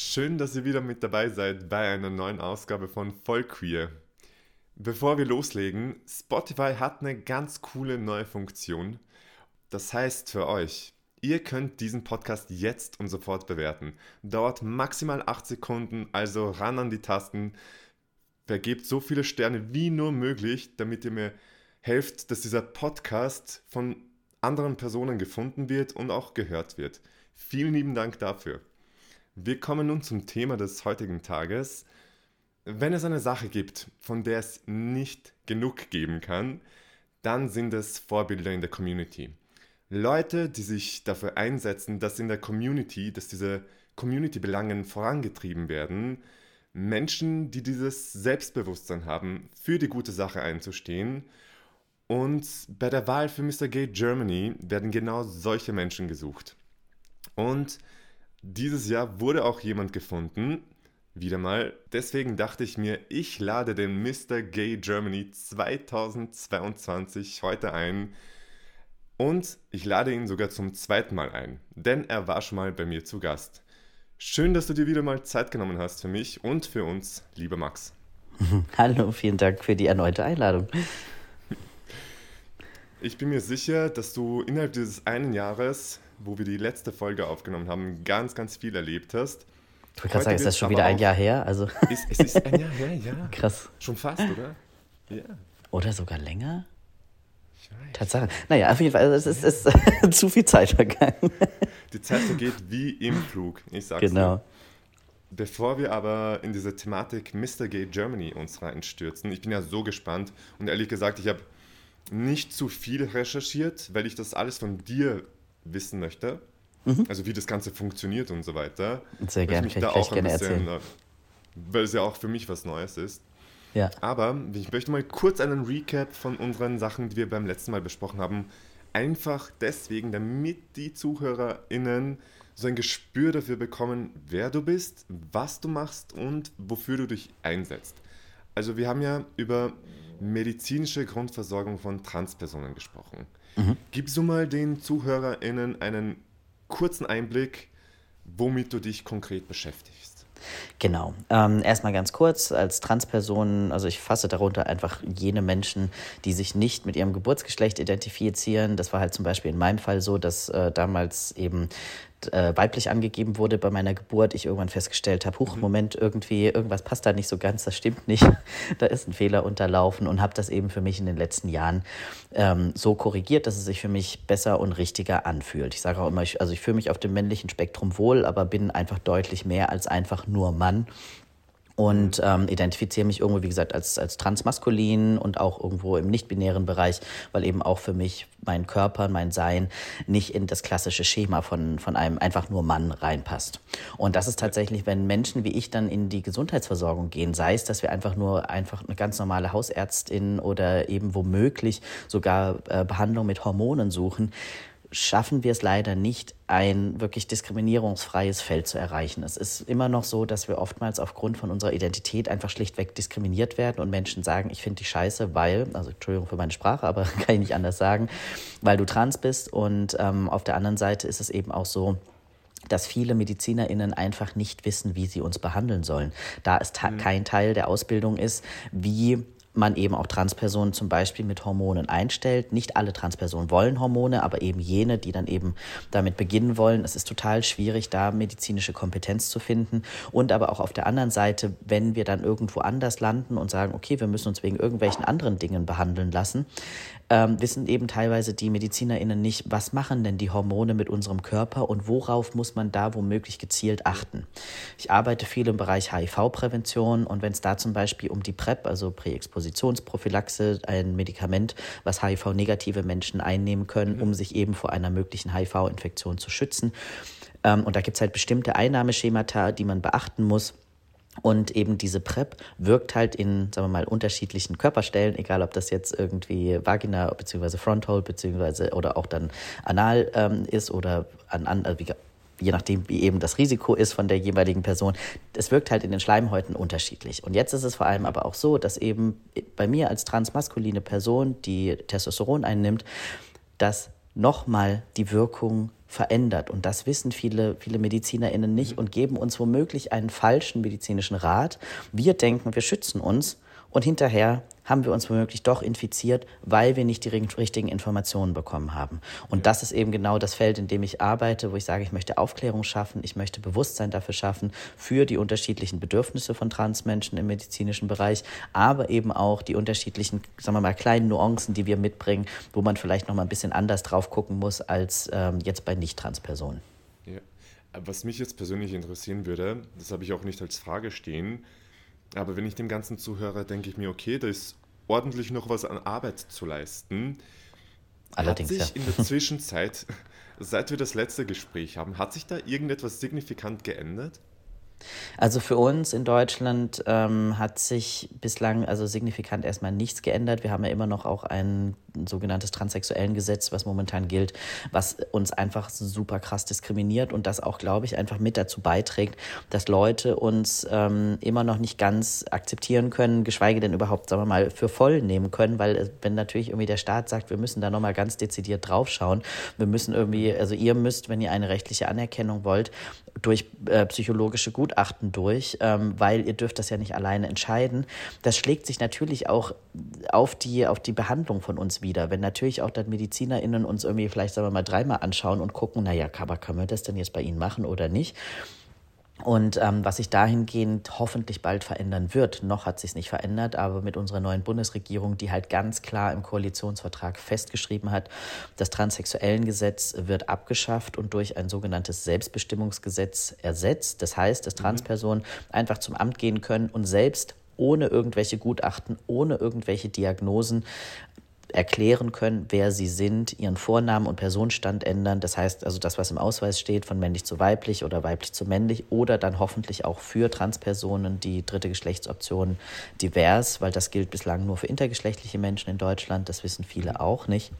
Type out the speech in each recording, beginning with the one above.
Schön, dass ihr wieder mit dabei seid bei einer neuen Ausgabe von Vollqueer. Bevor wir loslegen, Spotify hat eine ganz coole neue Funktion. Das heißt für euch, ihr könnt diesen Podcast jetzt und sofort bewerten. Dauert maximal 8 Sekunden, also ran an die Tasten. Vergebt so viele Sterne wie nur möglich, damit ihr mir helft, dass dieser Podcast von anderen Personen gefunden wird und auch gehört wird. Vielen lieben Dank dafür. Wir kommen nun zum Thema des heutigen Tages. Wenn es eine Sache gibt, von der es nicht genug geben kann, dann sind es Vorbilder in der Community. Leute, die sich dafür einsetzen, dass in der Community, dass diese Community-Belangen vorangetrieben werden. Menschen, die dieses Selbstbewusstsein haben, für die gute Sache einzustehen. Und bei der Wahl für Mr. Gay Germany werden genau solche Menschen gesucht. Und dieses Jahr wurde auch jemand gefunden, wieder mal. Deswegen dachte ich mir, ich lade den Mr. Gay Germany 2022 heute ein. Und ich lade ihn sogar zum zweiten Mal ein, denn er war schon mal bei mir zu Gast. Schön, dass du dir wieder mal Zeit genommen hast für mich und für uns, lieber Max. Hallo, vielen Dank für die erneute Einladung. Ich bin mir sicher, dass du innerhalb dieses einen Jahres wo wir die letzte Folge aufgenommen haben, ganz, ganz viel erlebt hast. Ich wollte gerade sagen, ist das schon wieder ein Jahr her? Also ist, es ist ein Jahr her, ja. Krass. Schon fast, oder? Ja. Oder sogar länger? Tatsache. Naja, auf jeden Fall, also es ist, ist zu viel Zeit vergangen. Die Zeit vergeht wie im Flug, ich sag's genau. dir. Bevor wir aber in diese Thematik Mr. Gay Germany uns reinstürzen, ich bin ja so gespannt und ehrlich gesagt, ich habe nicht zu viel recherchiert, weil ich das alles von dir wissen möchte. Mhm. Also wie das Ganze funktioniert und so weiter. Sehr gerne, kann ich auch gerne bisschen, erzählen. Äh, weil es ja auch für mich was Neues ist. Ja. Aber ich möchte mal kurz einen Recap von unseren Sachen, die wir beim letzten Mal besprochen haben. Einfach deswegen, damit die ZuhörerInnen so ein Gespür dafür bekommen, wer du bist, was du machst und wofür du dich einsetzt. Also wir haben ja über medizinische Grundversorgung von Transpersonen gesprochen. Mhm. Gibst du mal den ZuhörerInnen einen kurzen Einblick, womit du dich konkret beschäftigst? Genau. Ähm, erstmal ganz kurz, als Transperson, also ich fasse darunter einfach jene Menschen, die sich nicht mit ihrem Geburtsgeschlecht identifizieren. Das war halt zum Beispiel in meinem Fall so, dass äh, damals eben äh, weiblich angegeben wurde bei meiner Geburt, ich irgendwann festgestellt habe, huch, mhm. Moment, irgendwie, irgendwas passt da nicht so ganz, das stimmt nicht, da ist ein Fehler unterlaufen und habe das eben für mich in den letzten Jahren ähm, so korrigiert, dass es sich für mich besser und richtiger anfühlt. Ich sage auch immer, ich, also ich fühle mich auf dem männlichen Spektrum wohl, aber bin einfach deutlich mehr als einfach nur Mann und ähm, identifiziere mich irgendwo, wie gesagt, als, als transmaskulin und auch irgendwo im nicht-binären Bereich, weil eben auch für mich mein Körper, mein Sein nicht in das klassische Schema von, von einem einfach nur Mann reinpasst. Und das ist tatsächlich, wenn Menschen wie ich dann in die Gesundheitsversorgung gehen, sei es, dass wir einfach nur einfach eine ganz normale Hausärztin oder eben womöglich sogar äh, Behandlung mit Hormonen suchen, schaffen wir es leider nicht, ein wirklich diskriminierungsfreies Feld zu erreichen. Es ist immer noch so, dass wir oftmals aufgrund von unserer Identität einfach schlichtweg diskriminiert werden und Menschen sagen, ich finde dich scheiße, weil, also Entschuldigung für meine Sprache, aber kann ich nicht anders sagen, weil du trans bist. Und ähm, auf der anderen Seite ist es eben auch so, dass viele MedizinerInnen einfach nicht wissen, wie sie uns behandeln sollen. Da es mhm. kein Teil der Ausbildung ist, wie man eben auch Transpersonen zum Beispiel mit Hormonen einstellt. Nicht alle Transpersonen wollen Hormone, aber eben jene, die dann eben damit beginnen wollen. Es ist total schwierig, da medizinische Kompetenz zu finden. Und aber auch auf der anderen Seite, wenn wir dann irgendwo anders landen und sagen, okay, wir müssen uns wegen irgendwelchen anderen Dingen behandeln lassen, ähm, wissen eben teilweise die MedizinerInnen nicht, was machen denn die Hormone mit unserem Körper und worauf muss man da womöglich gezielt achten. Ich arbeite viel im Bereich HIV-Prävention und wenn es da zum Beispiel um die PrEP, also Präexpositionsprophylaxe, ein Medikament, was HIV-negative Menschen einnehmen können, mhm. um sich eben vor einer möglichen HIV-Infektion zu schützen. Ähm, und da gibt es halt bestimmte Einnahmeschemata, die man beachten muss und eben diese PrEP wirkt halt in, sagen wir mal, unterschiedlichen Körperstellen, egal ob das jetzt irgendwie Vagina bzw. Fronthole bzw. oder auch dann anal ähm, ist oder an, an also je nachdem, wie eben das Risiko ist von der jeweiligen Person. Es wirkt halt in den Schleimhäuten unterschiedlich. Und jetzt ist es vor allem aber auch so, dass eben bei mir als transmaskuline Person, die Testosteron einnimmt, dass nochmal die Wirkung verändert. Und das wissen viele, viele MedizinerInnen nicht und geben uns womöglich einen falschen medizinischen Rat. Wir denken, wir schützen uns und hinterher haben wir uns womöglich doch infiziert, weil wir nicht die richtigen Informationen bekommen haben. Und das ist eben genau das Feld, in dem ich arbeite, wo ich sage, ich möchte Aufklärung schaffen, ich möchte Bewusstsein dafür schaffen, für die unterschiedlichen Bedürfnisse von Transmenschen im medizinischen Bereich, aber eben auch die unterschiedlichen, sagen wir mal, kleinen Nuancen, die wir mitbringen, wo man vielleicht noch mal ein bisschen anders drauf gucken muss als ähm, jetzt bei Nicht-Trans-Personen. Ja. Was mich jetzt persönlich interessieren würde, das habe ich auch nicht als Frage stehen, aber wenn ich dem Ganzen zuhöre, denke ich mir, okay, da ist ordentlich noch was an Arbeit zu leisten. Allerdings, hat sich ja. in der Zwischenzeit, seit wir das letzte Gespräch haben, hat sich da irgendetwas signifikant geändert? Also für uns in Deutschland ähm, hat sich bislang also signifikant erstmal nichts geändert. Wir haben ja immer noch auch ein sogenanntes transsexuellen Gesetz, was momentan gilt, was uns einfach super krass diskriminiert und das auch, glaube ich, einfach mit dazu beiträgt, dass Leute uns ähm, immer noch nicht ganz akzeptieren können, geschweige denn überhaupt, sagen wir mal, für voll nehmen können, weil wenn natürlich irgendwie der Staat sagt, wir müssen da nochmal ganz dezidiert draufschauen, wir müssen irgendwie, also ihr müsst, wenn ihr eine rechtliche Anerkennung wollt, durch äh, psychologische Gutachten durch, ähm, weil ihr dürft das ja nicht alleine entscheiden. Das schlägt sich natürlich auch auf die, auf die Behandlung von uns wieder. Wenn natürlich auch dann MedizinerInnen uns irgendwie vielleicht, sagen wir mal, dreimal anschauen und gucken, naja, aber können wir das denn jetzt bei Ihnen machen oder nicht? Und ähm, was sich dahingehend hoffentlich bald verändern wird, noch hat sich nicht verändert, aber mit unserer neuen Bundesregierung, die halt ganz klar im Koalitionsvertrag festgeschrieben hat, das Transsexuellengesetz wird abgeschafft und durch ein sogenanntes Selbstbestimmungsgesetz ersetzt. Das heißt, dass mhm. Transpersonen einfach zum Amt gehen können und selbst ohne irgendwelche Gutachten, ohne irgendwelche Diagnosen erklären können, wer sie sind, ihren Vornamen und Personenstand ändern. Das heißt also das, was im Ausweis steht, von männlich zu weiblich oder weiblich zu männlich oder dann hoffentlich auch für Transpersonen die dritte Geschlechtsoption divers, weil das gilt bislang nur für intergeschlechtliche Menschen in Deutschland. Das wissen viele auch nicht.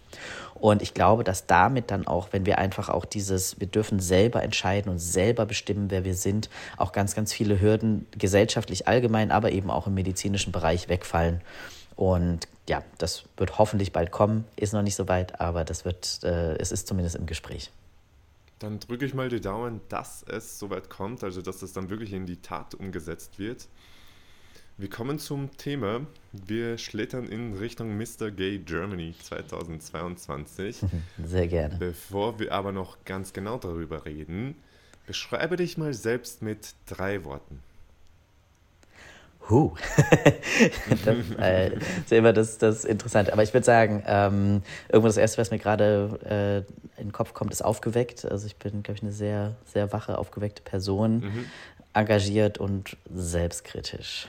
Und ich glaube, dass damit dann auch, wenn wir einfach auch dieses, wir dürfen selber entscheiden und selber bestimmen, wer wir sind, auch ganz, ganz viele Hürden gesellschaftlich allgemein, aber eben auch im medizinischen Bereich wegfallen. Und ja, das wird hoffentlich bald kommen. Ist noch nicht so weit, aber das wird, äh, es ist zumindest im Gespräch. Dann drücke ich mal die Daumen, dass es soweit kommt, also dass es dann wirklich in die Tat umgesetzt wird. Wir kommen zum Thema. Wir schlittern in Richtung Mr. Gay Germany 2022. Sehr gerne. Bevor wir aber noch ganz genau darüber reden, beschreibe dich mal selbst mit drei Worten. Huh. das äh, ist immer das, das Interessante. Aber ich würde sagen, ähm, irgendwo das Erste, was mir gerade äh, in den Kopf kommt, ist aufgeweckt. Also ich bin, glaube ich, eine sehr, sehr wache, aufgeweckte Person, mhm. engagiert und selbstkritisch.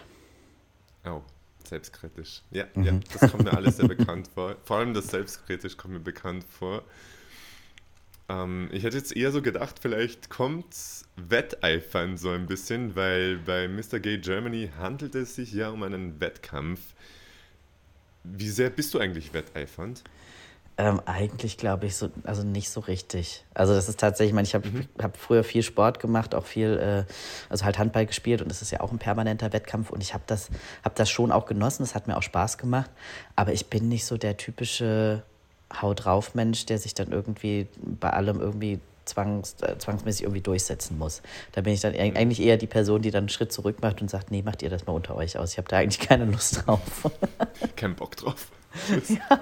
Oh, selbstkritisch. Ja, mhm. ja, das kommt mir alles sehr bekannt vor. Vor allem das selbstkritisch kommt mir bekannt vor. Ähm, ich hätte jetzt eher so gedacht, vielleicht kommt Wetteifern so ein bisschen, weil bei Mr. Gay Germany handelt es sich ja um einen Wettkampf. Wie sehr bist du eigentlich wetteifernd? Ähm, eigentlich glaube ich so, also nicht so richtig. Also das ist tatsächlich, ich meine, ich habe mhm. hab früher viel Sport gemacht, auch viel, äh, also halt Handball gespielt und das ist ja auch ein permanenter Wettkampf und ich habe das, hab das schon auch genossen, es hat mir auch Spaß gemacht, aber ich bin nicht so der typische Haut drauf Mensch, der sich dann irgendwie bei allem irgendwie zwangs, äh, zwangsmäßig irgendwie durchsetzen muss. Da bin ich dann eigentlich eher die Person, die dann einen Schritt zurück macht und sagt, nee, macht ihr das mal unter euch aus. Ich habe da eigentlich keine Lust drauf. Kein Bock drauf. ja.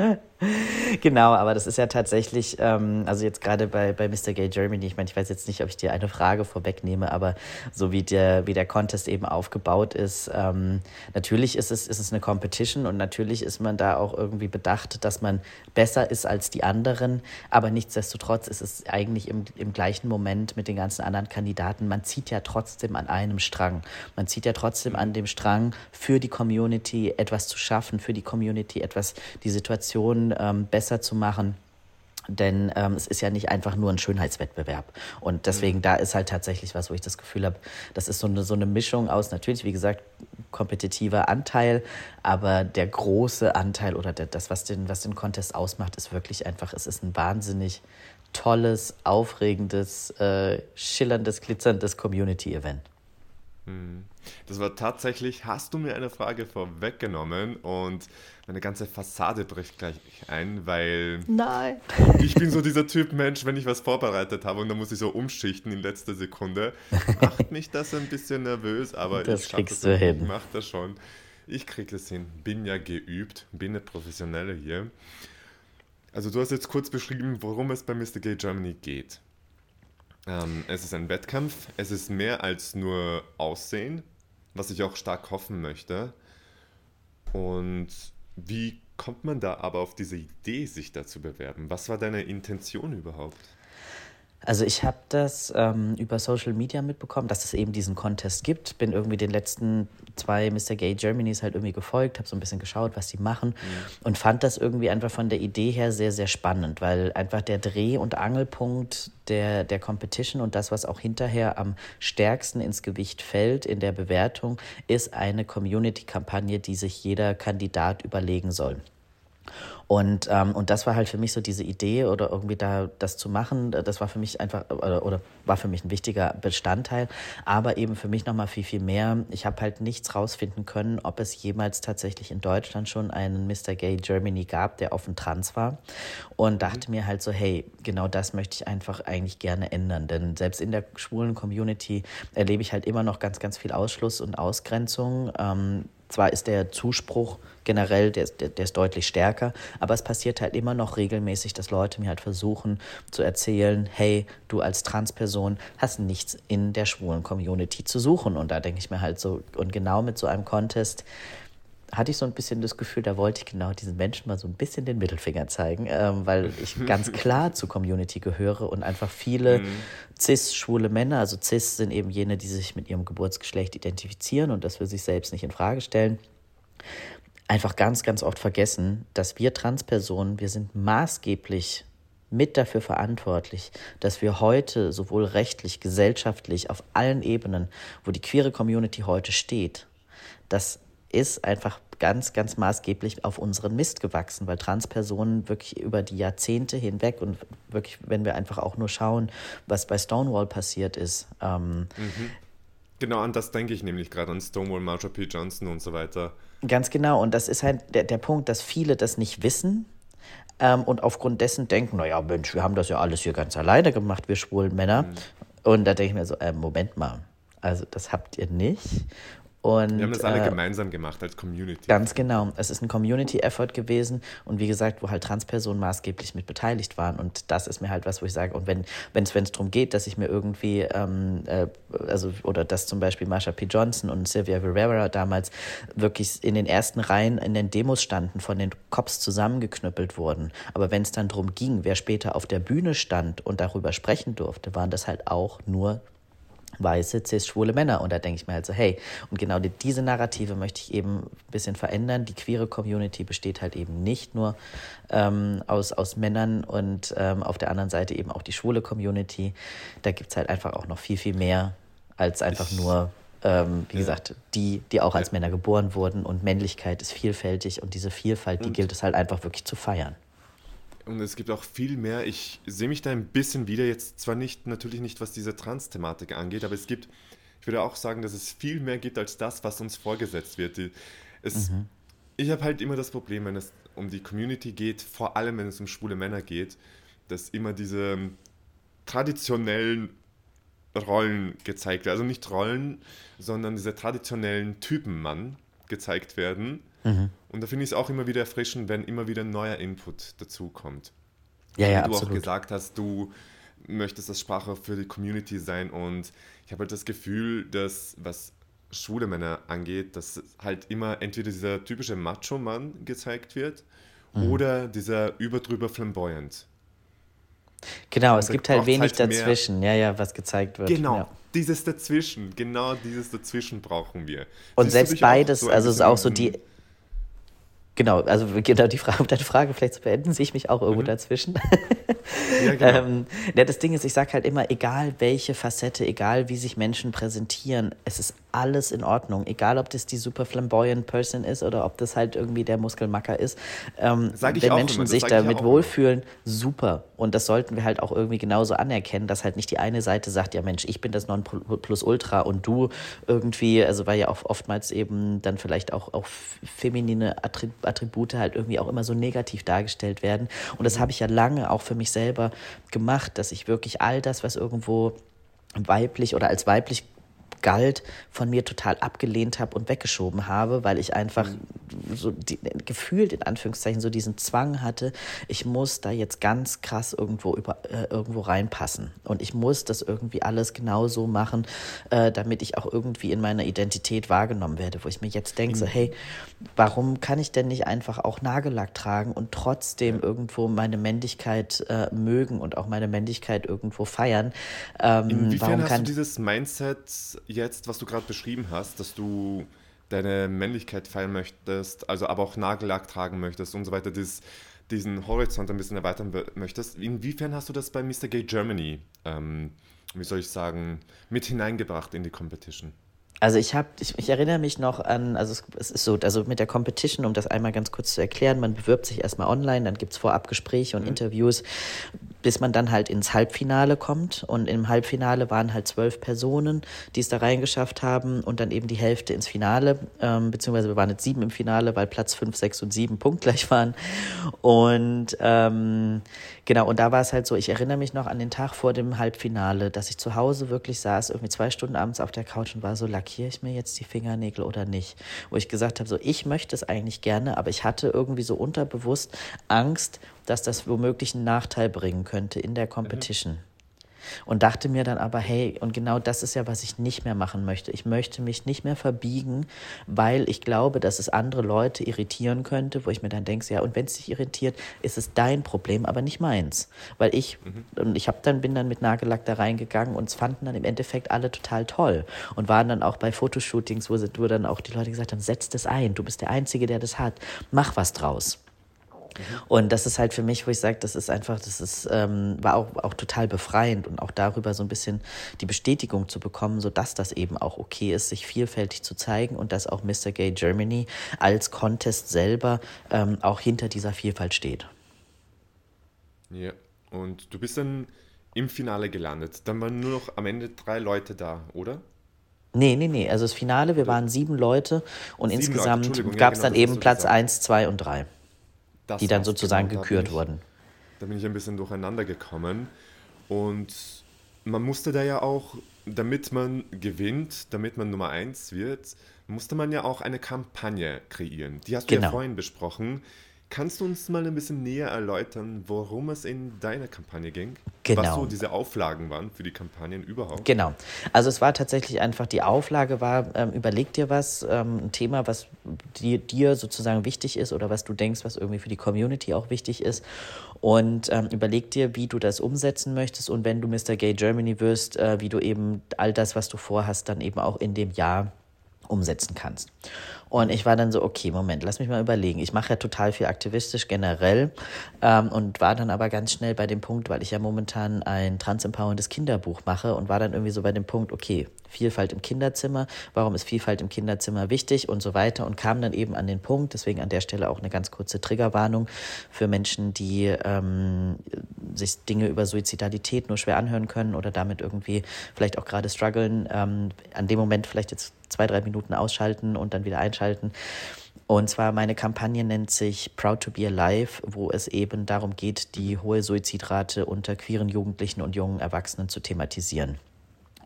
genau, aber das ist ja tatsächlich, ähm, also jetzt gerade bei, bei Mr. Gay Germany, ich meine, ich weiß jetzt nicht, ob ich dir eine Frage vorwegnehme, aber so wie der, wie der Contest eben aufgebaut ist, ähm, natürlich ist es, ist es eine Competition und natürlich ist man da auch irgendwie bedacht, dass man besser ist als die anderen, aber nichtsdestotrotz ist es eigentlich im, im gleichen Moment mit den ganzen anderen Kandidaten, man zieht ja trotzdem an einem Strang. Man zieht ja trotzdem an dem Strang, für die Community etwas zu schaffen, für die Community etwas, die Situation ähm, besser zu machen. Denn ähm, es ist ja nicht einfach nur ein Schönheitswettbewerb. Und deswegen, mhm. da ist halt tatsächlich was, wo ich das Gefühl habe, das ist so eine, so eine Mischung aus, natürlich, wie gesagt, kompetitiver Anteil, aber der große Anteil oder der, das, was den, was den Contest ausmacht, ist wirklich einfach, es ist ein wahnsinnig tolles, aufregendes, äh, schillerndes, glitzerndes Community-Event. Hm. Das war tatsächlich, hast du mir eine Frage vorweggenommen und meine ganze Fassade bricht gleich ein, weil Nein. ich bin so dieser Typ Mensch, wenn ich was vorbereitet habe und dann muss ich so umschichten in letzter Sekunde, macht mich das ein bisschen nervös, aber das ich kriegst das du hin. Ich mach das schon. Ich krieg das hin. Bin ja geübt, bin eine Professionelle hier. Also du hast jetzt kurz beschrieben, worum es bei Mr. Gay Germany geht. Ähm, es ist ein Wettkampf, es ist mehr als nur Aussehen, was ich auch stark hoffen möchte. Und wie kommt man da aber auf diese Idee, sich da zu bewerben? Was war deine Intention überhaupt? Also ich habe das ähm, über Social Media mitbekommen, dass es eben diesen Contest gibt. Bin irgendwie den letzten zwei Mr. Gay Germanys halt irgendwie gefolgt, habe so ein bisschen geschaut, was sie machen mhm. und fand das irgendwie einfach von der Idee her sehr, sehr spannend, weil einfach der Dreh- und Angelpunkt der, der Competition und das, was auch hinterher am stärksten ins Gewicht fällt in der Bewertung, ist eine Community-Kampagne, die sich jeder Kandidat überlegen soll. Und, ähm, und das war halt für mich so diese Idee oder irgendwie da das zu machen, das war für mich einfach oder, oder war für mich ein wichtiger Bestandteil, aber eben für mich nochmal viel, viel mehr. Ich habe halt nichts rausfinden können, ob es jemals tatsächlich in Deutschland schon einen Mr. Gay Germany gab, der offen trans war. Und dachte mhm. mir halt so, hey, genau das möchte ich einfach eigentlich gerne ändern. Denn selbst in der schwulen Community erlebe ich halt immer noch ganz, ganz viel Ausschluss und Ausgrenzung. Ähm, zwar ist der Zuspruch generell, der, der, der, ist deutlich stärker, aber es passiert halt immer noch regelmäßig, dass Leute mir halt versuchen zu erzählen, hey, du als Transperson hast nichts in der schwulen Community zu suchen. Und da denke ich mir halt so, und genau mit so einem Contest hatte ich so ein bisschen das Gefühl, da wollte ich genau diesen Menschen mal so ein bisschen den Mittelfinger zeigen, ähm, weil ich ganz klar zur Community gehöre und einfach viele mhm. cis-schwule Männer, also cis sind eben jene, die sich mit ihrem Geburtsgeschlecht identifizieren und das für sich selbst nicht in Frage stellen, einfach ganz, ganz oft vergessen, dass wir Transpersonen, wir sind maßgeblich mit dafür verantwortlich, dass wir heute sowohl rechtlich, gesellschaftlich, auf allen Ebenen, wo die queere Community heute steht, dass ist einfach ganz, ganz maßgeblich auf unseren Mist gewachsen, weil Transpersonen wirklich über die Jahrzehnte hinweg und wirklich, wenn wir einfach auch nur schauen, was bei Stonewall passiert ist. Ähm, mhm. Genau, an das denke ich nämlich gerade, an Stonewall, Marsha P. Johnson und so weiter. Ganz genau, und das ist halt der, der Punkt, dass viele das nicht wissen, ähm, und aufgrund dessen denken, naja, Mensch, wir haben das ja alles hier ganz alleine gemacht, wir schwulen Männer. Mhm. Und da denke ich mir so, äh, Moment mal, also das habt ihr nicht. Und, Wir haben das alle äh, gemeinsam gemacht als Community. Ganz genau. Es ist ein Community-Effort gewesen und wie gesagt, wo halt Transpersonen maßgeblich mit beteiligt waren. Und das ist mir halt was, wo ich sage, und wenn es wenn es darum geht, dass ich mir irgendwie, ähm, äh, also oder dass zum Beispiel Marsha P. Johnson und Sylvia Rivera damals wirklich in den ersten Reihen in den Demos standen, von den Cops zusammengeknüppelt wurden. Aber wenn es dann darum ging, wer später auf der Bühne stand und darüber sprechen durfte, waren das halt auch nur weiße, cis-schwule Männer. Und da denke ich mir halt so, hey, und genau diese Narrative möchte ich eben ein bisschen verändern. Die queere Community besteht halt eben nicht nur ähm, aus, aus Männern und ähm, auf der anderen Seite eben auch die schwule Community. Da gibt es halt einfach auch noch viel, viel mehr als einfach ich, nur ähm, wie ja. gesagt, die, die auch als ja. Männer geboren wurden und Männlichkeit ist vielfältig und diese Vielfalt, die und gilt es halt einfach wirklich zu feiern. Und es gibt auch viel mehr. Ich sehe mich da ein bisschen wieder, jetzt zwar nicht, natürlich nicht, was diese Trans-Thematik angeht, aber es gibt, ich würde auch sagen, dass es viel mehr gibt als das, was uns vorgesetzt wird. Es, mhm. Ich habe halt immer das Problem, wenn es um die Community geht, vor allem wenn es um schwule Männer geht, dass immer diese traditionellen Rollen gezeigt werden. Also nicht Rollen, sondern diese traditionellen Typen Mann gezeigt werden Mhm. Und da finde ich es auch immer wieder erfrischend, wenn immer wieder ein neuer Input dazukommt. Ja, ja, du absolut. auch gesagt hast, du möchtest das Sprache für die Community sein und ich habe halt das Gefühl, dass was schwule Männer angeht, dass halt immer entweder dieser typische Macho-Mann gezeigt wird mhm. oder dieser überdrüber flamboyant. Genau, und es gibt halt wenig halt dazwischen, ja, ja, was gezeigt wird. Genau, ja. dieses Dazwischen, genau dieses Dazwischen brauchen wir. Und Siehst selbst beides, so also es ist auch so die Genau, also genau die Frage, um deine Frage vielleicht zu beenden, sehe ich mich auch irgendwo mhm. dazwischen. ja, genau. ähm, ja, das Ding ist, ich sage halt immer, egal welche Facette, egal wie sich Menschen präsentieren, es ist alles in Ordnung. Egal, ob das die super flamboyant Person ist oder ob das halt irgendwie der Muskelmacker ist. Ähm, wenn Menschen sich damit wohlfühlen, super. Und das sollten wir halt auch irgendwie genauso anerkennen, dass halt nicht die eine Seite sagt, ja Mensch, ich bin das Nonplusultra und du irgendwie, also weil ja auch oftmals eben dann vielleicht auch, auch feminine Attribute halt irgendwie auch immer so negativ dargestellt werden. Und das mhm. habe ich ja lange auch für mich selber gemacht, dass ich wirklich all das, was irgendwo weiblich oder als weiblich galt, von mir total abgelehnt habe und weggeschoben habe, weil ich einfach so die, gefühlt in Anführungszeichen so diesen Zwang hatte, ich muss da jetzt ganz krass irgendwo über äh, irgendwo reinpassen und ich muss das irgendwie alles genau so machen, äh, damit ich auch irgendwie in meiner Identität wahrgenommen werde, wo ich mir jetzt denke, mhm. so hey, warum kann ich denn nicht einfach auch Nagellack tragen und trotzdem irgendwo meine Männlichkeit äh, mögen und auch meine Männlichkeit irgendwo feiern? Ähm, Inwiefern warum hast du dieses Mindset jetzt, was du gerade beschrieben hast, dass du deine Männlichkeit feiern möchtest, also aber auch Nagellack tragen möchtest und so weiter, dieses, diesen Horizont ein bisschen erweitern möchtest. Inwiefern hast du das bei Mr. Gay Germany, ähm, wie soll ich sagen, mit hineingebracht in die Competition? Also ich habe, ich, ich, erinnere mich noch an, also es, es, ist so, also mit der Competition, um das einmal ganz kurz zu erklären, man bewirbt sich erstmal online, dann gibt es Vorabgespräche und mhm. Interviews, bis man dann halt ins Halbfinale kommt. Und im Halbfinale waren halt zwölf Personen, die es da reingeschafft haben und dann eben die Hälfte ins Finale, ähm, beziehungsweise wir waren jetzt sieben im Finale, weil Platz fünf, sechs und sieben punktgleich waren. Und ähm, genau, und da war es halt so, ich erinnere mich noch an den Tag vor dem Halbfinale, dass ich zu Hause wirklich saß, irgendwie zwei Stunden abends auf der Couch und war so lackiere ich mir jetzt die Fingernägel oder nicht? Wo ich gesagt habe, so ich möchte es eigentlich gerne, aber ich hatte irgendwie so unterbewusst Angst, dass das womöglich einen Nachteil bringen könnte in der Competition. Mhm. Und dachte mir dann aber, hey, und genau das ist ja, was ich nicht mehr machen möchte. Ich möchte mich nicht mehr verbiegen, weil ich glaube, dass es andere Leute irritieren könnte, wo ich mir dann denke, ja, und wenn es dich irritiert, ist es dein Problem, aber nicht meins. Weil ich, mhm. und ich habe dann, bin dann mit Nagellack da reingegangen und es fanden dann im Endeffekt alle total toll und waren dann auch bei Fotoshootings, wo, sie, wo dann auch die Leute gesagt haben, setz das ein, du bist der Einzige, der das hat, mach was draus. Und das ist halt für mich, wo ich sage, das ist einfach, das ist, ähm, war auch, auch total befreiend und auch darüber so ein bisschen die Bestätigung zu bekommen, sodass das eben auch okay ist, sich vielfältig zu zeigen und dass auch Mr. Gay Germany als Contest selber ähm, auch hinter dieser Vielfalt steht. Ja, und du bist dann im Finale gelandet. Dann waren nur noch am Ende drei Leute da, oder? Nee, nee, nee. Also das Finale, wir waren sieben Leute und sieben insgesamt gab es ja, genau, dann eben Platz eins, zwei und drei die dann sozusagen genau, gekürt da ich, wurden. Da bin ich ein bisschen durcheinander gekommen. Und man musste da ja auch, damit man gewinnt, damit man Nummer eins wird, musste man ja auch eine Kampagne kreieren. Die hast du genau. ja vorhin besprochen. Kannst du uns mal ein bisschen näher erläutern, worum es in deiner Kampagne ging? Genau. Was so diese Auflagen waren für die Kampagnen überhaupt? Genau. Also es war tatsächlich einfach, die Auflage war, ähm, überleg dir was, ähm, ein Thema, was dir, dir, sozusagen wichtig ist oder was du denkst, was irgendwie für die Community auch wichtig ist. Und ähm, überleg dir, wie du das umsetzen möchtest und wenn du Mr. Gay Germany wirst, äh, wie du eben all das, was du vorhast, dann eben auch in dem Jahr umsetzen kannst. Und ich war dann so, okay, Moment, lass mich mal überlegen. Ich mache ja total viel aktivistisch generell ähm, und war dann aber ganz schnell bei dem Punkt, weil ich ja momentan ein transempowerndes Kinderbuch mache und war dann irgendwie so bei dem Punkt, okay, Vielfalt im Kinderzimmer, warum ist Vielfalt im Kinderzimmer wichtig und so weiter und kam dann eben an den Punkt, deswegen an der Stelle auch eine ganz kurze Triggerwarnung für Menschen, die ähm, sich Dinge über Suizidalität nur schwer anhören können oder damit irgendwie vielleicht auch gerade strugglen, ähm, an dem Moment vielleicht jetzt zwei, drei Minuten ausschalten und dann wieder einschalten. Und zwar meine Kampagne nennt sich Proud to be Alive, wo es eben darum geht, die hohe Suizidrate unter queeren Jugendlichen und jungen Erwachsenen zu thematisieren.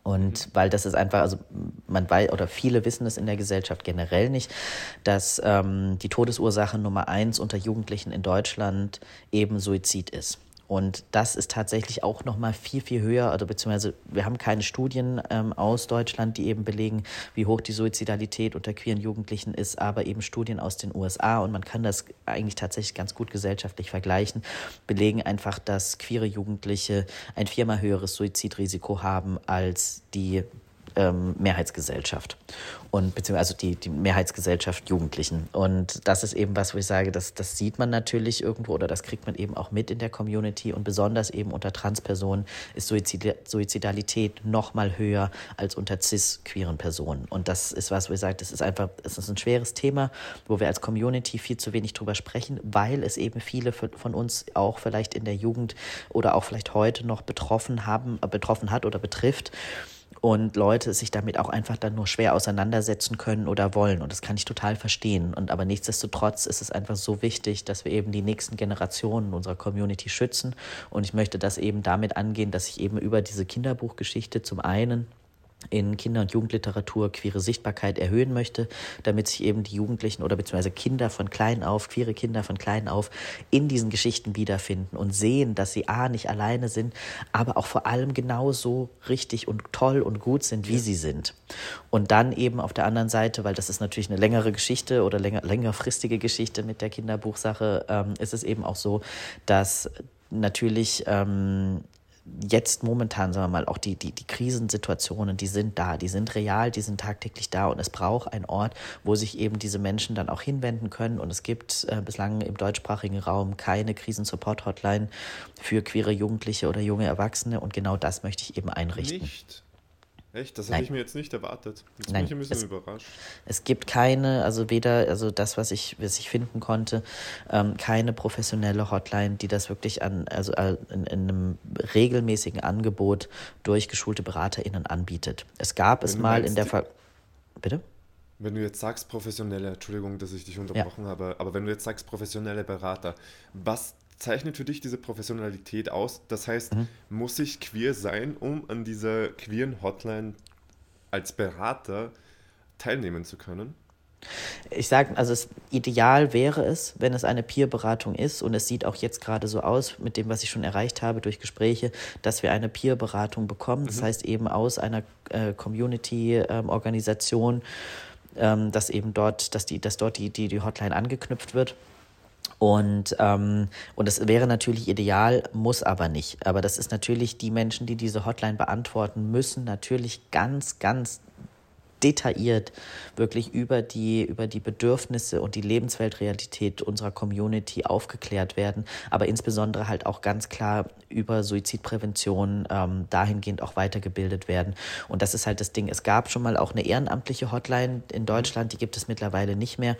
Und weil das ist einfach, also man weiß, oder viele wissen es in der Gesellschaft generell nicht, dass ähm, die Todesursache Nummer eins unter Jugendlichen in Deutschland eben Suizid ist. Und das ist tatsächlich auch noch mal viel, viel höher. Also beziehungsweise wir haben keine Studien ähm, aus Deutschland, die eben belegen, wie hoch die Suizidalität unter queeren Jugendlichen ist, aber eben Studien aus den USA und man kann das eigentlich tatsächlich ganz gut gesellschaftlich vergleichen, belegen einfach, dass queere Jugendliche ein viermal höheres Suizidrisiko haben als die ähm, Mehrheitsgesellschaft und beziehungsweise also die, die Mehrheitsgesellschaft Jugendlichen. Und das ist eben was, wo ich sage, das, das sieht man natürlich irgendwo oder das kriegt man eben auch mit in der Community und besonders eben unter Transpersonen ist Suizid Suizidalität noch mal höher als unter cis-queeren Personen. Und das ist was, wo ich sage, das ist einfach, es ist ein schweres Thema, wo wir als Community viel zu wenig drüber sprechen, weil es eben viele von uns auch vielleicht in der Jugend oder auch vielleicht heute noch betroffen haben, betroffen hat oder betrifft und Leute sich damit auch einfach dann nur schwer auseinandersetzen können oder wollen. Und das kann ich total verstehen. Und aber nichtsdestotrotz ist es einfach so wichtig, dass wir eben die nächsten Generationen unserer Community schützen. Und ich möchte das eben damit angehen, dass ich eben über diese Kinderbuchgeschichte zum einen in Kinder- und Jugendliteratur queere Sichtbarkeit erhöhen möchte, damit sich eben die Jugendlichen oder beziehungsweise Kinder von klein auf, queere Kinder von klein auf in diesen Geschichten wiederfinden und sehen, dass sie A nicht alleine sind, aber auch vor allem genauso richtig und toll und gut sind, wie sie sind. Und dann eben auf der anderen Seite, weil das ist natürlich eine längere Geschichte oder länger, längerfristige Geschichte mit der Kinderbuchsache, ähm, ist es eben auch so, dass natürlich ähm, jetzt momentan, sagen wir mal, auch die, die, die Krisensituationen, die sind da, die sind real, die sind tagtäglich da und es braucht einen Ort, wo sich eben diese Menschen dann auch hinwenden können. Und es gibt äh, bislang im deutschsprachigen Raum keine Krisensupport-Hotline für queere Jugendliche oder junge Erwachsene und genau das möchte ich eben einrichten. Nicht. Echt? Das hätte ich mir jetzt nicht erwartet. Jetzt Nein, bin ich ein bisschen es, überrascht. Es gibt keine, also weder, also das, was ich, was ich finden konnte, ähm, keine professionelle Hotline, die das wirklich an, also äh, in, in, einem regelmäßigen Angebot durch geschulte BeraterInnen anbietet. Es gab Wenn es mal in der Fall. Bitte? Wenn du jetzt sagst professionelle, Entschuldigung, dass ich dich unterbrochen ja. habe, aber wenn du jetzt sagst professionelle Berater, was zeichnet für dich diese Professionalität aus? Das heißt, mhm. muss ich queer sein, um an dieser queeren Hotline als Berater teilnehmen zu können? Ich sage, also das Ideal wäre es, wenn es eine Peer-Beratung ist und es sieht auch jetzt gerade so aus mit dem, was ich schon erreicht habe durch Gespräche, dass wir eine Peer-Beratung bekommen. Das mhm. heißt eben aus einer äh, Community-Organisation, ähm, dass eben dort, dass die, dass dort die, die, die Hotline angeknüpft wird. Und, ähm, und das wäre natürlich ideal, muss aber nicht. Aber das ist natürlich die Menschen, die diese Hotline beantworten müssen, natürlich ganz, ganz detailliert wirklich über die, über die Bedürfnisse und die Lebensweltrealität unserer Community aufgeklärt werden, aber insbesondere halt auch ganz klar über Suizidprävention ähm, dahingehend auch weitergebildet werden. Und das ist halt das Ding. Es gab schon mal auch eine ehrenamtliche Hotline in Deutschland, die gibt es mittlerweile nicht mehr.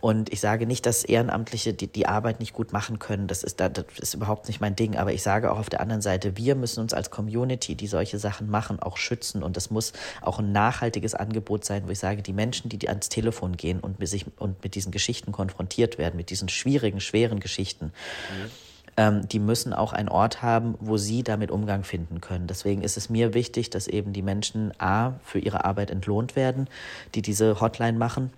Und ich sage nicht, dass Ehrenamtliche die, die Arbeit nicht gut machen können. Das ist, das ist überhaupt nicht mein Ding. Aber ich sage auch auf der anderen Seite, wir müssen uns als Community, die solche Sachen machen, auch schützen. Und das muss auch ein nachhaltiges Angebot sein, wo ich sage, die Menschen, die ans Telefon gehen und mit, sich, und mit diesen Geschichten konfrontiert werden, mit diesen schwierigen, schweren Geschichten, mhm ähm, die müssen auch einen Ort haben, wo sie damit Umgang finden können. Deswegen ist es mir wichtig, dass eben die Menschen A für ihre Arbeit entlohnt werden, die diese Hotline machen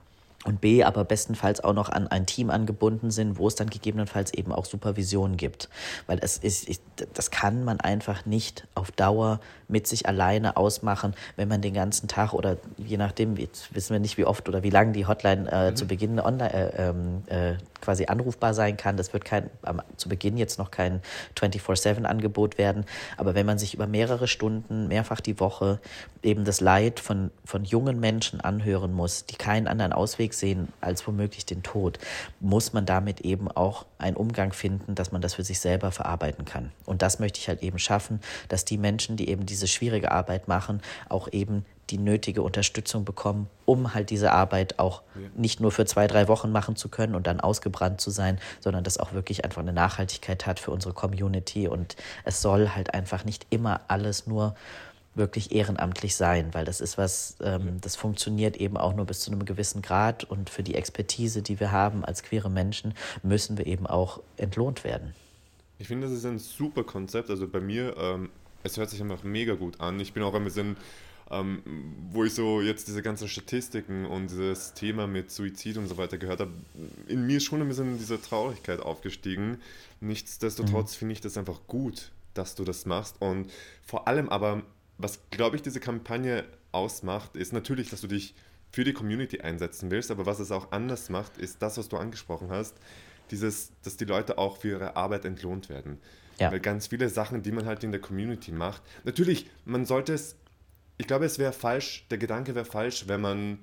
und B, aber bestenfalls auch noch an ein Team angebunden sind, wo es dann gegebenenfalls eben auch Supervision gibt. Weil es ist, ich, das kann man einfach nicht auf Dauer mit sich alleine ausmachen, wenn man den ganzen Tag oder je nachdem, jetzt wissen wir nicht, wie oft oder wie lange die Hotline äh, mhm. zu Beginn online äh, ähm, äh, quasi anrufbar sein kann. Das wird kein, ähm, zu Beginn jetzt noch kein 24-7-Angebot werden. Aber wenn man sich über mehrere Stunden, mehrfach die Woche eben das Leid von, von jungen Menschen anhören muss, die keinen anderen Ausweg sehen als womöglich den Tod, muss man damit eben auch einen Umgang finden, dass man das für sich selber verarbeiten kann. Und das möchte ich halt eben schaffen, dass die Menschen, die eben diese schwierige Arbeit machen, auch eben die nötige Unterstützung bekommen, um halt diese Arbeit auch nicht nur für zwei, drei Wochen machen zu können und dann ausgebrannt zu sein, sondern das auch wirklich einfach eine Nachhaltigkeit hat für unsere Community. Und es soll halt einfach nicht immer alles nur wirklich ehrenamtlich sein, weil das ist was, ähm, das funktioniert eben auch nur bis zu einem gewissen Grad und für die Expertise, die wir haben als queere Menschen, müssen wir eben auch entlohnt werden. Ich finde, das ist ein super Konzept. Also bei mir, ähm, es hört sich einfach mega gut an. Ich bin auch ein bisschen ähm, wo ich so jetzt diese ganzen Statistiken und dieses Thema mit Suizid und so weiter gehört habe, in mir ist schon ein bisschen diese Traurigkeit aufgestiegen. Nichtsdestotrotz mhm. finde ich das einfach gut, dass du das machst. Und vor allem aber, was glaube ich diese Kampagne ausmacht, ist natürlich, dass du dich für die Community einsetzen willst, aber was es auch anders macht, ist das, was du angesprochen hast, dieses, dass die Leute auch für ihre Arbeit entlohnt werden. Ja. Weil ganz viele Sachen, die man halt in der Community macht, natürlich, man sollte es ich glaube, es wäre falsch, der Gedanke wäre falsch, wenn man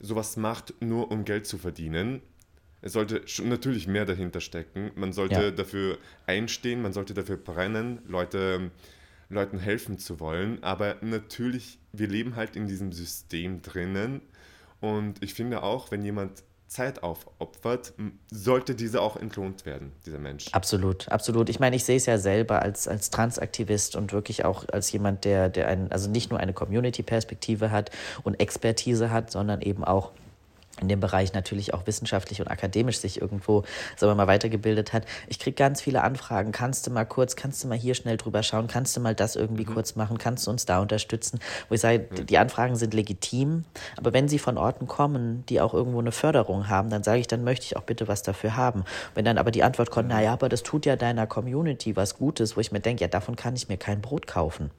sowas macht, nur um Geld zu verdienen. Es sollte natürlich mehr dahinter stecken. Man sollte ja. dafür einstehen, man sollte dafür brennen, Leute, Leuten helfen zu wollen. Aber natürlich, wir leben halt in diesem System drinnen. Und ich finde auch, wenn jemand Zeit aufopfert, sollte dieser auch entlohnt werden, dieser Mensch. Absolut, absolut. Ich meine, ich sehe es ja selber als, als Transaktivist und wirklich auch als jemand, der, der ein, also nicht nur eine Community-Perspektive hat und Expertise hat, sondern eben auch in dem Bereich natürlich auch wissenschaftlich und akademisch sich irgendwo, sagen wir mal, weitergebildet hat. Ich kriege ganz viele Anfragen. Kannst du mal kurz, kannst du mal hier schnell drüber schauen? Kannst du mal das irgendwie mhm. kurz machen? Kannst du uns da unterstützen? Wo ich sage, mhm. die Anfragen sind legitim, aber wenn sie von Orten kommen, die auch irgendwo eine Förderung haben, dann sage ich, dann möchte ich auch bitte was dafür haben. Wenn dann aber die Antwort kommt, mhm. naja, aber das tut ja deiner Community was Gutes, wo ich mir denke, ja, davon kann ich mir kein Brot kaufen.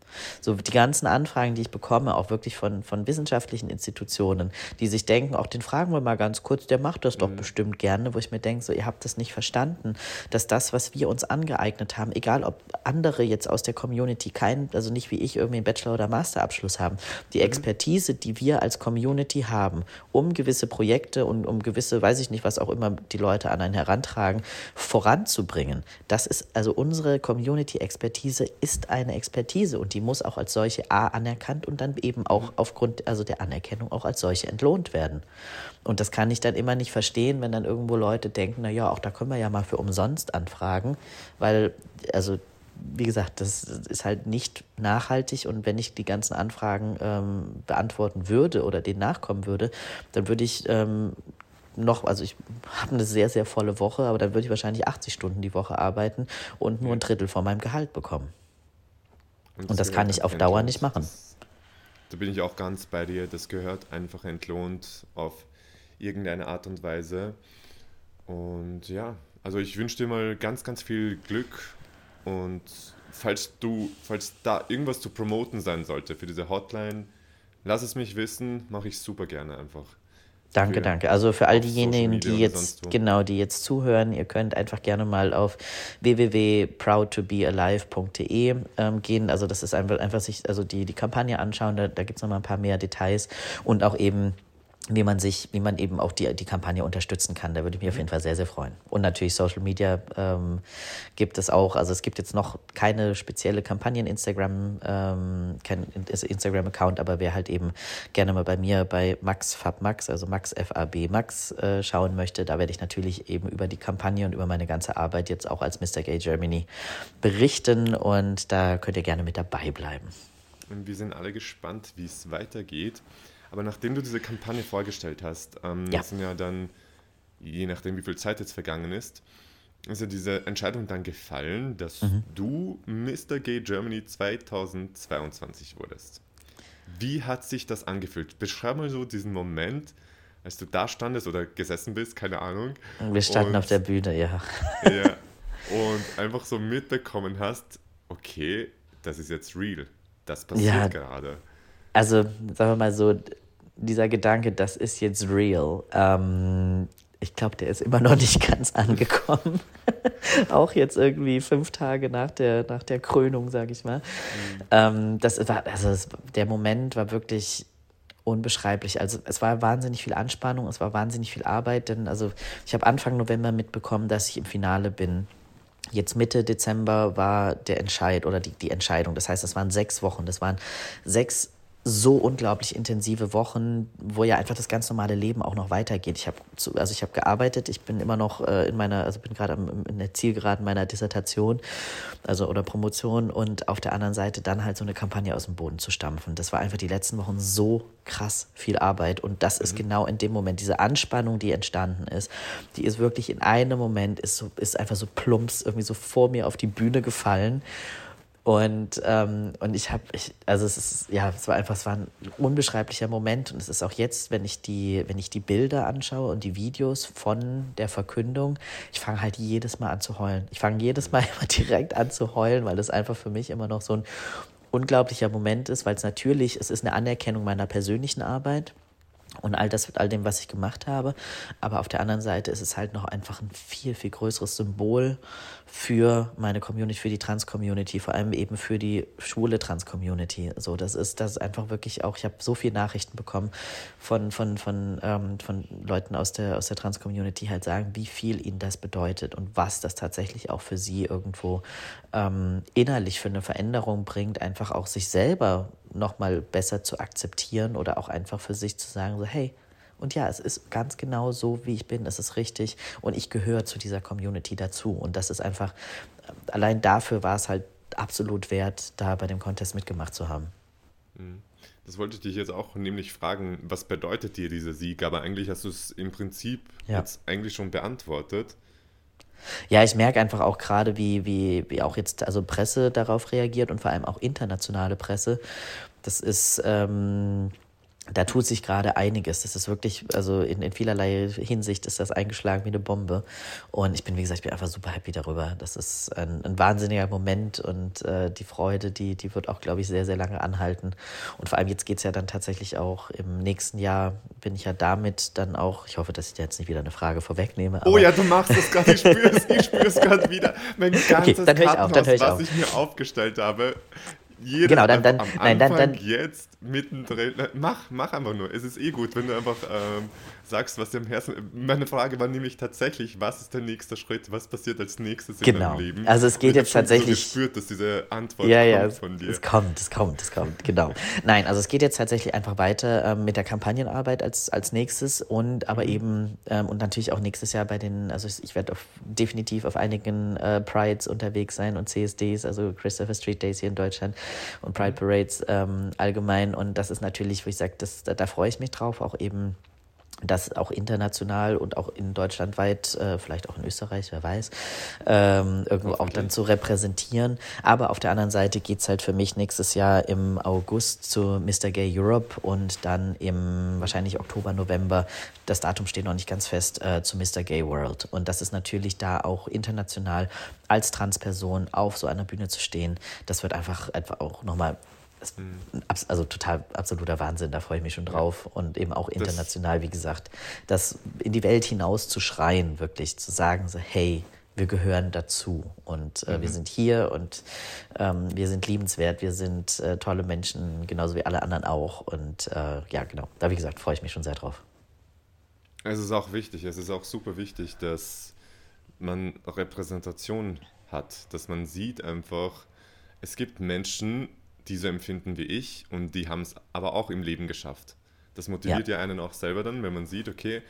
So die ganzen Anfragen, die ich bekomme, auch wirklich von, von wissenschaftlichen Institutionen, die sich denken, auch den Fragen fragen wir mal ganz kurz, der macht das doch mhm. bestimmt gerne, wo ich mir denke, so, ihr habt das nicht verstanden, dass das, was wir uns angeeignet haben, egal ob andere jetzt aus der Community keinen, also nicht wie ich irgendwie einen Bachelor- oder Masterabschluss haben, die mhm. Expertise, die wir als Community haben, um gewisse Projekte und um gewisse, weiß ich nicht, was auch immer die Leute an einen herantragen, voranzubringen. Das ist, also unsere Community-Expertise ist eine Expertise und die muss auch als solche A anerkannt und dann eben auch mhm. aufgrund, also der Anerkennung auch als solche entlohnt werden. Und das kann ich dann immer nicht verstehen, wenn dann irgendwo Leute denken, na ja, auch da können wir ja mal für umsonst anfragen, weil, also wie gesagt, das ist halt nicht nachhaltig und wenn ich die ganzen Anfragen ähm, beantworten würde oder denen nachkommen würde, dann würde ich ähm, noch, also ich habe eine sehr, sehr volle Woche, aber dann würde ich wahrscheinlich 80 Stunden die Woche arbeiten und nur ein Drittel von meinem Gehalt bekommen. Und das, und das kann ich auf Dauer nicht machen. Da bin ich auch ganz bei dir. Das gehört einfach entlohnt auf irgendeine Art und Weise. Und ja, also ich wünsche dir mal ganz, ganz viel Glück und falls du, falls da irgendwas zu promoten sein sollte für diese Hotline, lass es mich wissen, mache ich super gerne einfach. Danke, danke. Also für all diejenigen, die jetzt genau, die jetzt zuhören, ihr könnt einfach gerne mal auf www.proudtobealive.de ähm, gehen. Also das ist einfach, einfach sich, also die, die Kampagne anschauen, da, da gibt es nochmal ein paar mehr Details und auch eben wie man sich, wie man eben auch die, die Kampagne unterstützen kann. Da würde ich mich auf jeden Fall sehr, sehr freuen. Und natürlich Social Media ähm, gibt es auch. Also es gibt jetzt noch keine spezielle Kampagne in Instagram, ähm, kein Instagram-Account, aber wer halt eben gerne mal bei mir bei Max Fab Max, also Max FAB Max äh, schauen möchte, da werde ich natürlich eben über die Kampagne und über meine ganze Arbeit jetzt auch als Mr. Gay Germany berichten und da könnt ihr gerne mit dabei bleiben. Und wir sind alle gespannt, wie es weitergeht. Aber nachdem du diese Kampagne vorgestellt hast, ähm, ja. sind ja dann, je nachdem wie viel Zeit jetzt vergangen ist, ist ja diese Entscheidung dann gefallen, dass mhm. du Mr. Gay Germany 2022 wurdest. Wie hat sich das angefühlt? Beschreib mal so diesen Moment, als du da standest oder gesessen bist, keine Ahnung. Wir standen und, auf der Bühne, ja. Ja. Und einfach so mitbekommen hast, okay, das ist jetzt real. Das passiert ja, gerade. Also, sagen wir mal so, dieser Gedanke, das ist jetzt real, ähm, ich glaube, der ist immer noch nicht ganz angekommen. auch jetzt irgendwie fünf Tage nach der, nach der Krönung, sage ich mal. Mhm. Ähm, das war, also es, der Moment war wirklich unbeschreiblich. Also es war wahnsinnig viel Anspannung, es war wahnsinnig viel Arbeit, denn also ich habe Anfang November mitbekommen, dass ich im Finale bin. Jetzt Mitte Dezember war der Entscheid oder die, die Entscheidung. Das heißt, das waren sechs Wochen. Das waren sechs so unglaublich intensive Wochen, wo ja einfach das ganz normale Leben auch noch weitergeht. Ich habe also ich habe gearbeitet, ich bin immer noch äh, in meiner also bin gerade in der Zielgeraden meiner Dissertation, also oder Promotion und auf der anderen Seite dann halt so eine Kampagne aus dem Boden zu stampfen. Das war einfach die letzten Wochen so krass viel Arbeit und das mhm. ist genau in dem Moment diese Anspannung, die entstanden ist, die ist wirklich in einem Moment ist so ist einfach so plumps irgendwie so vor mir auf die Bühne gefallen und, ähm, und ich habe, ich, also es ist, ja, es war einfach, es war ein unbeschreiblicher Moment und es ist auch jetzt, wenn ich die, wenn ich die Bilder anschaue und die Videos von der Verkündung, ich fange halt jedes Mal an zu heulen. Ich fange jedes Mal immer direkt an zu heulen, weil es einfach für mich immer noch so ein unglaublicher Moment ist, weil es natürlich, es ist eine Anerkennung meiner persönlichen Arbeit und all das mit all dem, was ich gemacht habe. Aber auf der anderen Seite ist es halt noch einfach ein viel, viel größeres Symbol für meine Community, für die Trans-Community, vor allem eben für die schwule Trans-Community. So, das ist, das ist einfach wirklich auch, ich habe so viele Nachrichten bekommen von, von, von, ähm, von Leuten aus der, aus der Trans-Community, halt sagen, wie viel ihnen das bedeutet und was das tatsächlich auch für sie irgendwo ähm, innerlich für eine Veränderung bringt, einfach auch sich selber nochmal besser zu akzeptieren oder auch einfach für sich zu sagen, so, hey, und ja, es ist ganz genau so, wie ich bin, es ist richtig und ich gehöre zu dieser Community dazu. Und das ist einfach, allein dafür war es halt absolut wert, da bei dem Contest mitgemacht zu haben. Mhm. Das wollte ich dich jetzt auch nämlich fragen, was bedeutet dir dieser Sieg? Aber eigentlich hast du es im Prinzip ja. jetzt eigentlich schon beantwortet. Ja, ich merke einfach auch gerade, wie, wie, wie auch jetzt also Presse darauf reagiert und vor allem auch internationale Presse. Das ist, ähm, da tut sich gerade einiges. Das ist wirklich, also in, in vielerlei Hinsicht ist das eingeschlagen wie eine Bombe. Und ich bin, wie gesagt, ich bin einfach super happy darüber. Das ist ein, ein wahnsinniger Moment und äh, die Freude, die, die wird auch, glaube ich, sehr, sehr lange anhalten. Und vor allem jetzt geht es ja dann tatsächlich auch im nächsten Jahr, bin ich ja damit dann auch, ich hoffe, dass ich dir jetzt nicht wieder eine Frage vorwegnehme. oh ja, du machst es gerade, ich spüre es, ich spüre es gerade wieder. Mein ganzes okay, dann hör ich auf, dann hör ich was auf. ich mir aufgestellt habe, jeder genau, dann, dann, nein, dann, dann, jetzt mittendrin. Mach, mach einfach nur. Es ist eh gut, wenn du einfach ähm, sagst, was dir am Herzen. Meine Frage war nämlich tatsächlich, was ist der nächste Schritt? Was passiert als nächstes in genau. deinem Leben? Also es geht jetzt tatsächlich. So gespürt, dass diese Antwort ja, ja, kommt von dir. Es kommt, es kommt, es kommt, genau. Nein, also es geht jetzt tatsächlich einfach weiter ähm, mit der Kampagnenarbeit als, als nächstes und aber mhm. eben ähm, und natürlich auch nächstes Jahr bei den, also ich werde definitiv auf einigen äh, Prides unterwegs sein und CSDs, also Christopher Street Days hier in Deutschland und Pride mhm. Parades ähm, allgemein und das ist natürlich, wo ich sage, da, da freue ich mich drauf, auch eben das auch international und auch in Deutschland weit, äh, vielleicht auch in Österreich, wer weiß, ähm, irgendwo auch dann zu repräsentieren. Aber auf der anderen Seite geht es halt für mich nächstes Jahr im August zu Mr. Gay Europe und dann im wahrscheinlich Oktober, November, das Datum steht noch nicht ganz fest, äh, zu Mr. Gay World. Und das ist natürlich da auch international als Transperson auf so einer Bühne zu stehen, das wird einfach, einfach auch nochmal also total absoluter Wahnsinn, da freue ich mich schon drauf. Und eben auch international, das, wie gesagt, das in die Welt hinaus zu schreien, wirklich zu sagen, so, hey, wir gehören dazu und äh, mhm. wir sind hier und ähm, wir sind liebenswert, wir sind äh, tolle Menschen, genauso wie alle anderen auch. Und äh, ja, genau, da wie gesagt, freue ich mich schon sehr drauf. Es ist auch wichtig, es ist auch super wichtig, dass man Repräsentation hat, dass man sieht einfach, es gibt Menschen, die so empfinden wie ich und die haben es aber auch im Leben geschafft. Das motiviert ja. ja einen auch selber dann, wenn man sieht, okay,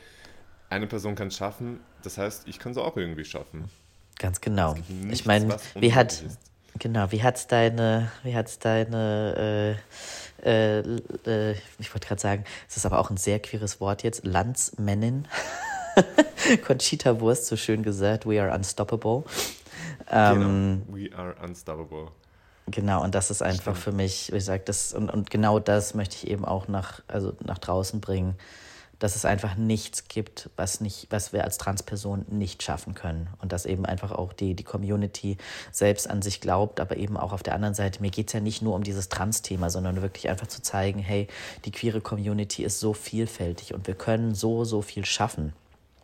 eine Person kann es schaffen, das heißt, ich kann es auch irgendwie schaffen. Ganz genau. Nichts, ich meine, wie hat genau, wie hat's deine, wie hat's deine äh, äh, äh, ich wollte gerade sagen, es ist aber auch ein sehr queeres Wort jetzt, Landsmännin. Conchita Wurst so schön gesagt, we are unstoppable. Genau, ähm, we are unstoppable. Genau, und das ist einfach Stimmt. für mich, wie gesagt, das, und, und genau das möchte ich eben auch nach, also nach draußen bringen, dass es einfach nichts gibt, was, nicht, was wir als Transperson nicht schaffen können. Und dass eben einfach auch die, die Community selbst an sich glaubt, aber eben auch auf der anderen Seite, mir geht es ja nicht nur um dieses Trans-Thema, sondern wirklich einfach zu zeigen, hey, die queere Community ist so vielfältig und wir können so, so viel schaffen.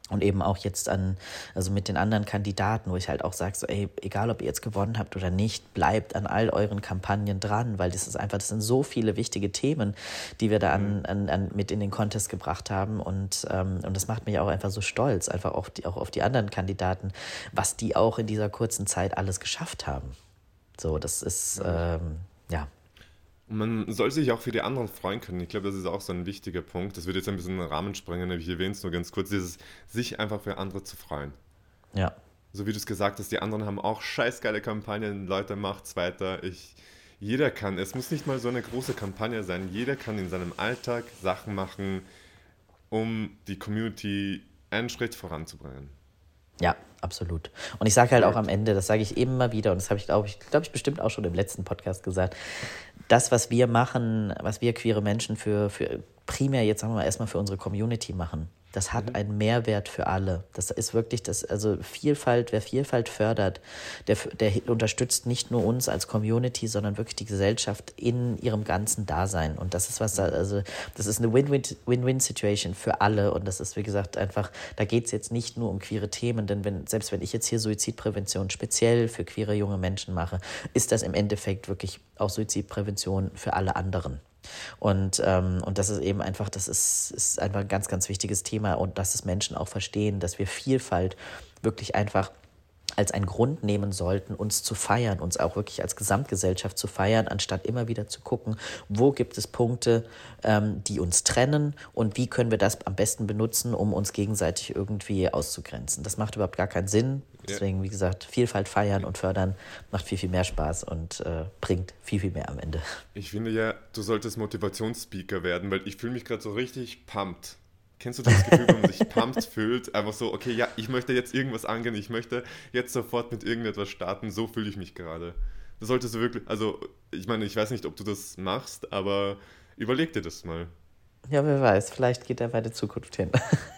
Und eben auch jetzt an, also mit den anderen Kandidaten, wo ich halt auch sage, so, ey, egal ob ihr jetzt gewonnen habt oder nicht, bleibt an all euren Kampagnen dran, weil das ist einfach, das sind so viele wichtige Themen, die wir da an, mhm. an, an mit in den Contest gebracht haben. Und, ähm, und das macht mich auch einfach so stolz, einfach auf die, auch auf die anderen Kandidaten, was die auch in dieser kurzen Zeit alles geschafft haben. So, das ist, ähm, ja, und man soll sich auch für die anderen freuen können. Ich glaube, das ist auch so ein wichtiger Punkt. Das wird jetzt ein bisschen in den Rahmen sprengen, aber ich erwähne es nur ganz kurz, dieses sich einfach für andere zu freuen. Ja. So wie du es gesagt hast, die anderen haben auch scheißgeile Kampagnen, Leute, macht's weiter. Ich, jeder kann, es muss nicht mal so eine große Kampagne sein, jeder kann in seinem Alltag Sachen machen, um die Community einen Schritt voranzubringen. Ja, absolut. Und ich sage halt auch am Ende, das sage ich immer wieder, und das habe ich, glaube ich, glaube ich, bestimmt auch schon im letzten Podcast gesagt, das, was wir machen, was wir queere Menschen für, für primär jetzt sagen wir mal erstmal für unsere Community machen, Das hat mhm. einen Mehrwert für alle. Das ist wirklich das, also Vielfalt, wer Vielfalt fördert, der, der unterstützt nicht nur uns als Community, sondern wirklich die Gesellschaft in ihrem ganzen Dasein. Und das ist was, da, also das ist eine Win-Win-Situation für alle. Und das ist, wie gesagt, einfach, da geht es jetzt nicht nur um queere Themen, denn wenn, selbst wenn ich jetzt hier Suizidprävention speziell für queere junge Menschen mache, ist das im Endeffekt wirklich auch Suizidprävention für alle anderen. Und, ähm, und das ist eben einfach, das ist, ist einfach ein ganz, ganz wichtiges Thema und dass es Menschen auch verstehen, dass wir Vielfalt wirklich einfach als einen Grund nehmen sollten, uns zu feiern, uns auch wirklich als Gesamtgesellschaft zu feiern, anstatt immer wieder zu gucken, wo gibt es Punkte, ähm, die uns trennen und wie können wir das am besten benutzen, um uns gegenseitig irgendwie auszugrenzen. Das macht überhaupt gar keinen Sinn. Deswegen, wie gesagt, Vielfalt feiern und fördern macht viel, viel mehr Spaß und äh, bringt viel, viel mehr am Ende. Ich finde ja, du solltest Motivationsspeaker werden, weil ich fühle mich gerade so richtig pumped. Kennst du das Gefühl, wenn man sich pumped fühlt? Einfach so, okay, ja, ich möchte jetzt irgendwas angehen, ich möchte jetzt sofort mit irgendetwas starten, so fühle ich mich gerade. Das solltest du wirklich, also ich meine, ich weiß nicht, ob du das machst, aber überleg dir das mal. Ja, wer weiß, vielleicht geht er bei der Zukunft hin.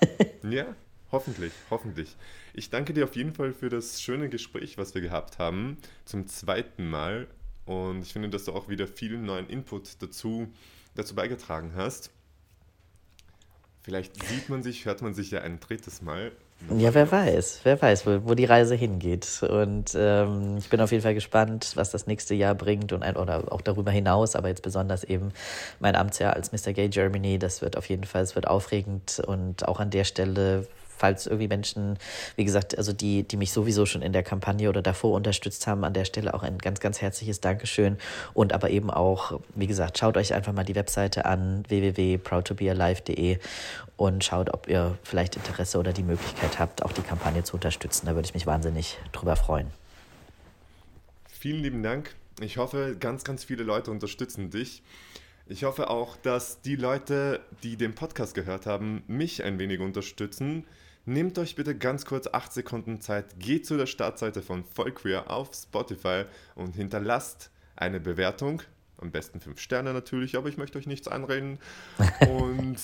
ja, hoffentlich, hoffentlich. Ich danke dir auf jeden Fall für das schöne Gespräch, was wir gehabt haben, zum zweiten Mal. Und ich finde, dass du auch wieder viel neuen Input dazu, dazu beigetragen hast. Vielleicht sieht man sich, hört man sich ja ein drittes Mal. Ja, wer weiß, wer weiß, wo, wo die Reise hingeht. Und ähm, ich bin auf jeden Fall gespannt, was das nächste Jahr bringt und ein, oder auch darüber hinaus, aber jetzt besonders eben mein Amtsjahr als Mr. Gay Germany. Das wird auf jeden Fall, es wird aufregend und auch an der Stelle falls irgendwie Menschen, wie gesagt, also die, die mich sowieso schon in der Kampagne oder davor unterstützt haben, an der Stelle auch ein ganz, ganz herzliches Dankeschön. Und aber eben auch, wie gesagt, schaut euch einfach mal die Webseite an, www.proudtobealive.de und schaut, ob ihr vielleicht Interesse oder die Möglichkeit habt, auch die Kampagne zu unterstützen. Da würde ich mich wahnsinnig drüber freuen. Vielen lieben Dank. Ich hoffe, ganz, ganz viele Leute unterstützen dich. Ich hoffe auch, dass die Leute, die den Podcast gehört haben, mich ein wenig unterstützen. Nehmt euch bitte ganz kurz 8 Sekunden Zeit, geht zu der Startseite von Vollqueer auf Spotify und hinterlasst eine Bewertung. Am besten 5 Sterne natürlich, aber ich möchte euch nichts anreden. Und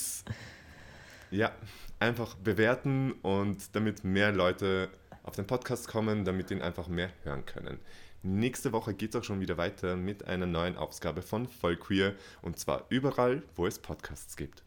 ja, einfach bewerten und damit mehr Leute auf den Podcast kommen, damit ihn einfach mehr hören können. Nächste Woche geht es auch schon wieder weiter mit einer neuen Ausgabe von Vollqueer und zwar überall, wo es Podcasts gibt.